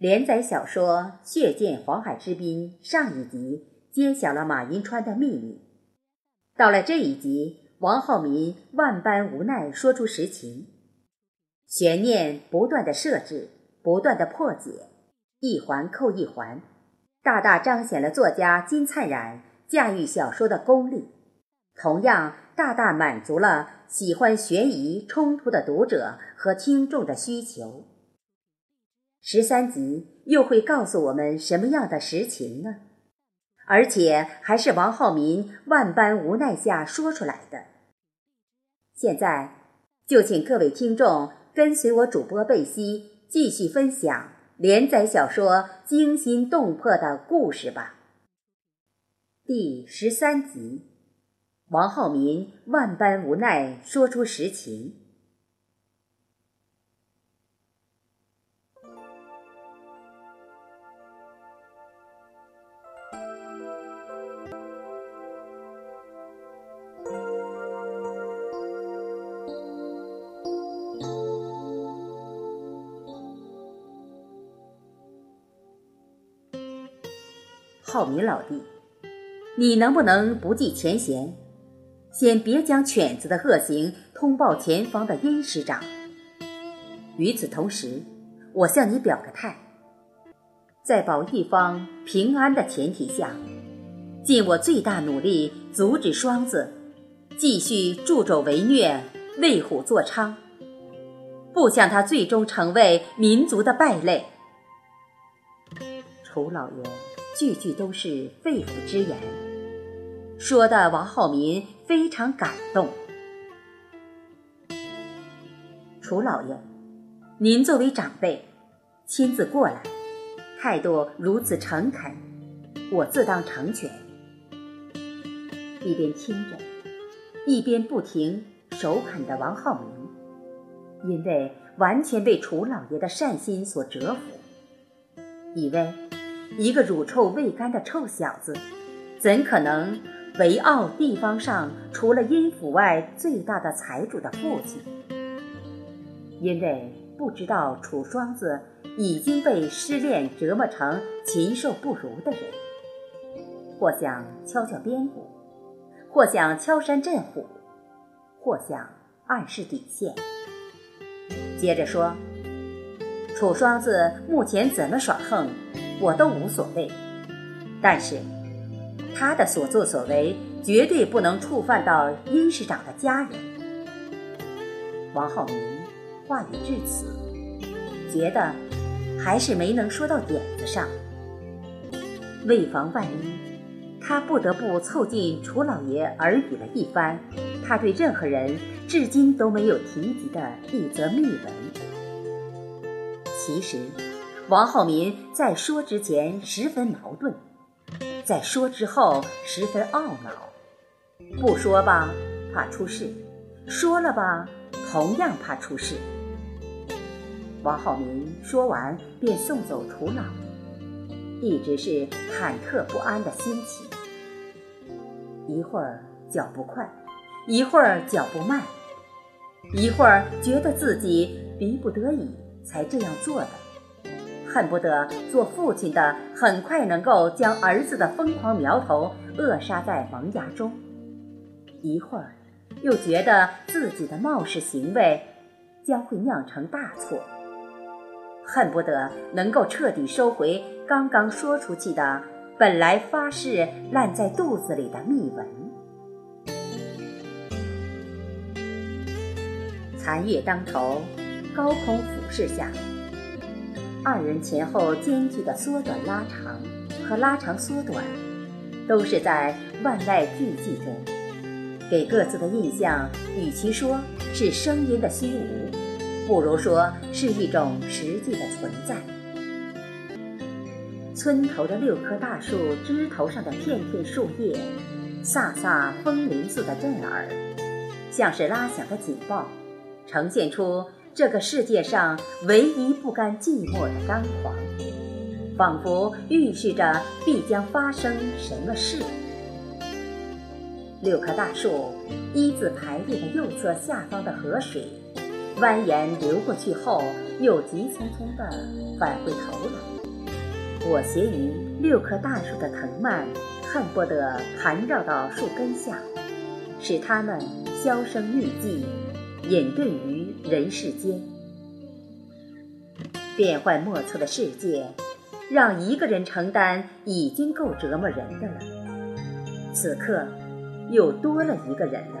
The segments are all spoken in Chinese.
连载小说《血溅黄海之滨》上一集揭晓了马银川的秘密。到了这一集，王浩民万般无奈说出实情，悬念不断的设置，不断的破解，一环扣一环，大大彰显了作家金灿然驾驭小说的功力，同样大大满足了喜欢悬疑冲突的读者和听众的需求。十三集又会告诉我们什么样的实情呢？而且还是王浩民万般无奈下说出来的。现在就请各位听众跟随我主播贝西继续分享连载小说惊心动魄的故事吧。第十三集，王浩民万般无奈说出实情。浩民老弟，你能不能不计前嫌，先别将犬子的恶行通报前方的殷师长？与此同时，我向你表个态，在保一方平安的前提下，尽我最大努力阻止双子继续助纣为虐、为虎作伥，不想他最终成为民族的败类。楚老爷。句句都是肺腑之言，说的王浩民非常感动。楚老爷，您作为长辈，亲自过来，态度如此诚恳，我自当成全。一边听着，一边不停首肯的王浩民，因为完全被楚老爷的善心所折服，以为。一个乳臭未干的臭小子，怎可能为傲地方上除了阴府外最大的财主的父亲？因为不知道楚双子已经被失恋折磨成禽兽不如的人，或想敲敲边鼓，或想敲山震虎，或想暗示底线。接着说，楚双子目前怎么耍横？我都无所谓，但是他的所作所为绝对不能触犯到殷市长的家人。王浩明话语至此，觉得还是没能说到点子上。为防万一，他不得不凑近楚老爷耳语了一番他对任何人至今都没有提及的一则秘闻。其实。王浩民在说之前十分矛盾，在说之后十分懊恼。不说吧，怕出事；说了吧，同样怕出事。王浩民说完便送走土老，一直是忐忑不安的心情。一会儿脚步快，一会儿脚步慢，一会儿觉得自己逼不得已才这样做的。恨不得做父亲的很快能够将儿子的疯狂苗头扼杀在萌芽中，一会儿又觉得自己的冒失行为将会酿成大错，恨不得能够彻底收回刚刚说出去的本来发誓烂在肚子里的密文。残月当头，高空俯视下。二人前后间距的缩短拉长和拉长缩短，都是在万籁俱寂中，给各自的印象，与其说是声音的虚无，不如说是一种实际的存在。村头的六棵大树枝头上的片片树叶，飒飒风铃似的震耳，像是拉响的警报，呈现出。这个世界上唯一不甘寂寞的张狂，仿佛预示着必将发生什么事。六棵大树一字排列的右侧下方的河水，蜿蜒流过去后，又急匆匆地返回头来。裹挟于六棵大树的藤蔓，恨不得盘绕到树根下，使它们销声匿迹，隐遁于人世间。变幻莫测的世界，让一个人承担已经够折磨人的了。此刻，又多了一个人了。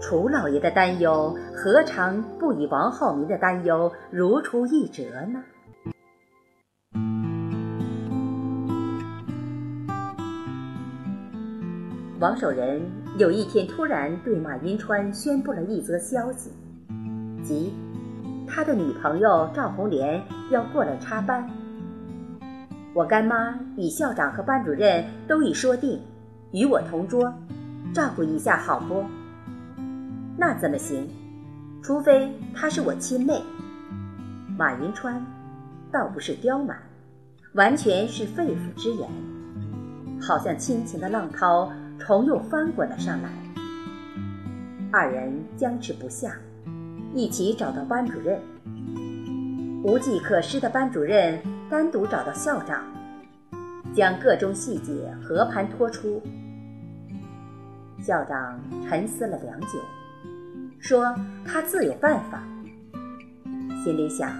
楚老爷的担忧，何尝不与王浩民的担忧如出一辙呢？王守仁有一天突然对马云川宣布了一则消息，即他的女朋友赵红莲要过来插班。我干妈与校长和班主任都已说定，与我同桌，照顾一下好不？那怎么行？除非她是我亲妹。马云川倒不是刁蛮，完全是肺腑之言，好像亲情的浪涛重又翻滚了上来。二人僵持不下，一起找到班主任。无计可施的班主任单独找到校长，将各种细节和盘托出。校长沉思了良久。说他自有办法，心里想，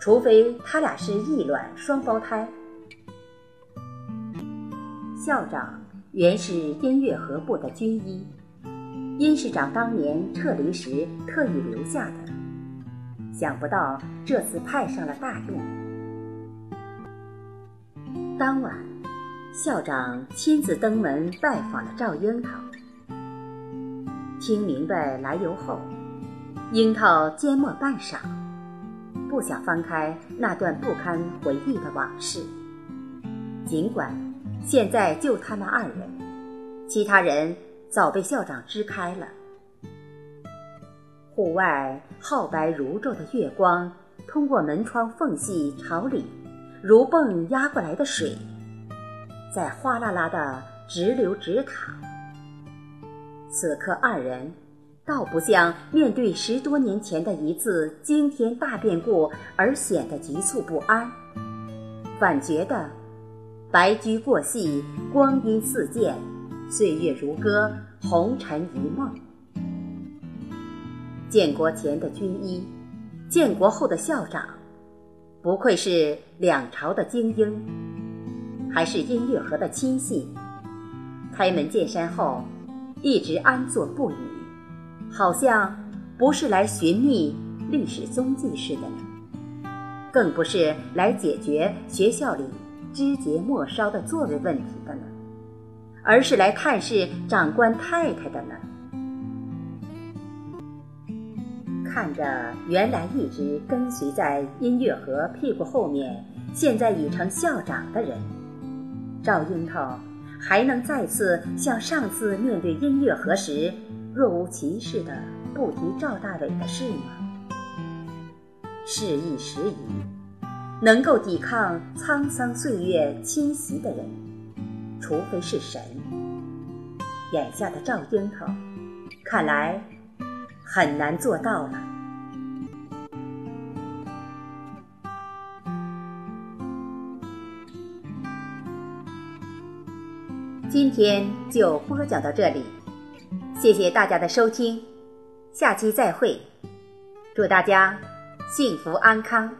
除非他俩是异卵双胞胎。校长原是音乐核部的军医，殷市长当年撤离时特意留下的，想不到这次派上了大用。当晚，校长亲自登门拜访了赵樱桃。听明白来由后，樱桃缄默半晌，不想翻开那段不堪回忆的往事。尽管现在就他们二人，其他人早被校长支开了。户外皓白如昼的月光，通过门窗缝隙朝里，如泵压过来的水，在哗啦啦的直流直淌。此刻二人，倒不像面对十多年前的一次惊天大变故而显得局促不安，反觉得白驹过隙，光阴似箭，岁月如歌，红尘一梦。建国前的军医，建国后的校长，不愧是两朝的精英，还是音乐盒的亲信。开门见山后。一直安坐不语，好像不是来寻觅历史踪迹似的，更不是来解决学校里枝节末梢的座位问题的呢，而是来探视长官太太的呢。看着原来一直跟随在音乐盒屁股后面，现在已成校长的人，赵樱桃。还能再次像上次面对音乐盒时若无其事的不提赵大伟的事吗？事已时移，能够抵抗沧桑岁月侵袭的人，除非是神。眼下的赵樱桃，看来很难做到了。今天就播讲到这里，谢谢大家的收听，下期再会，祝大家幸福安康。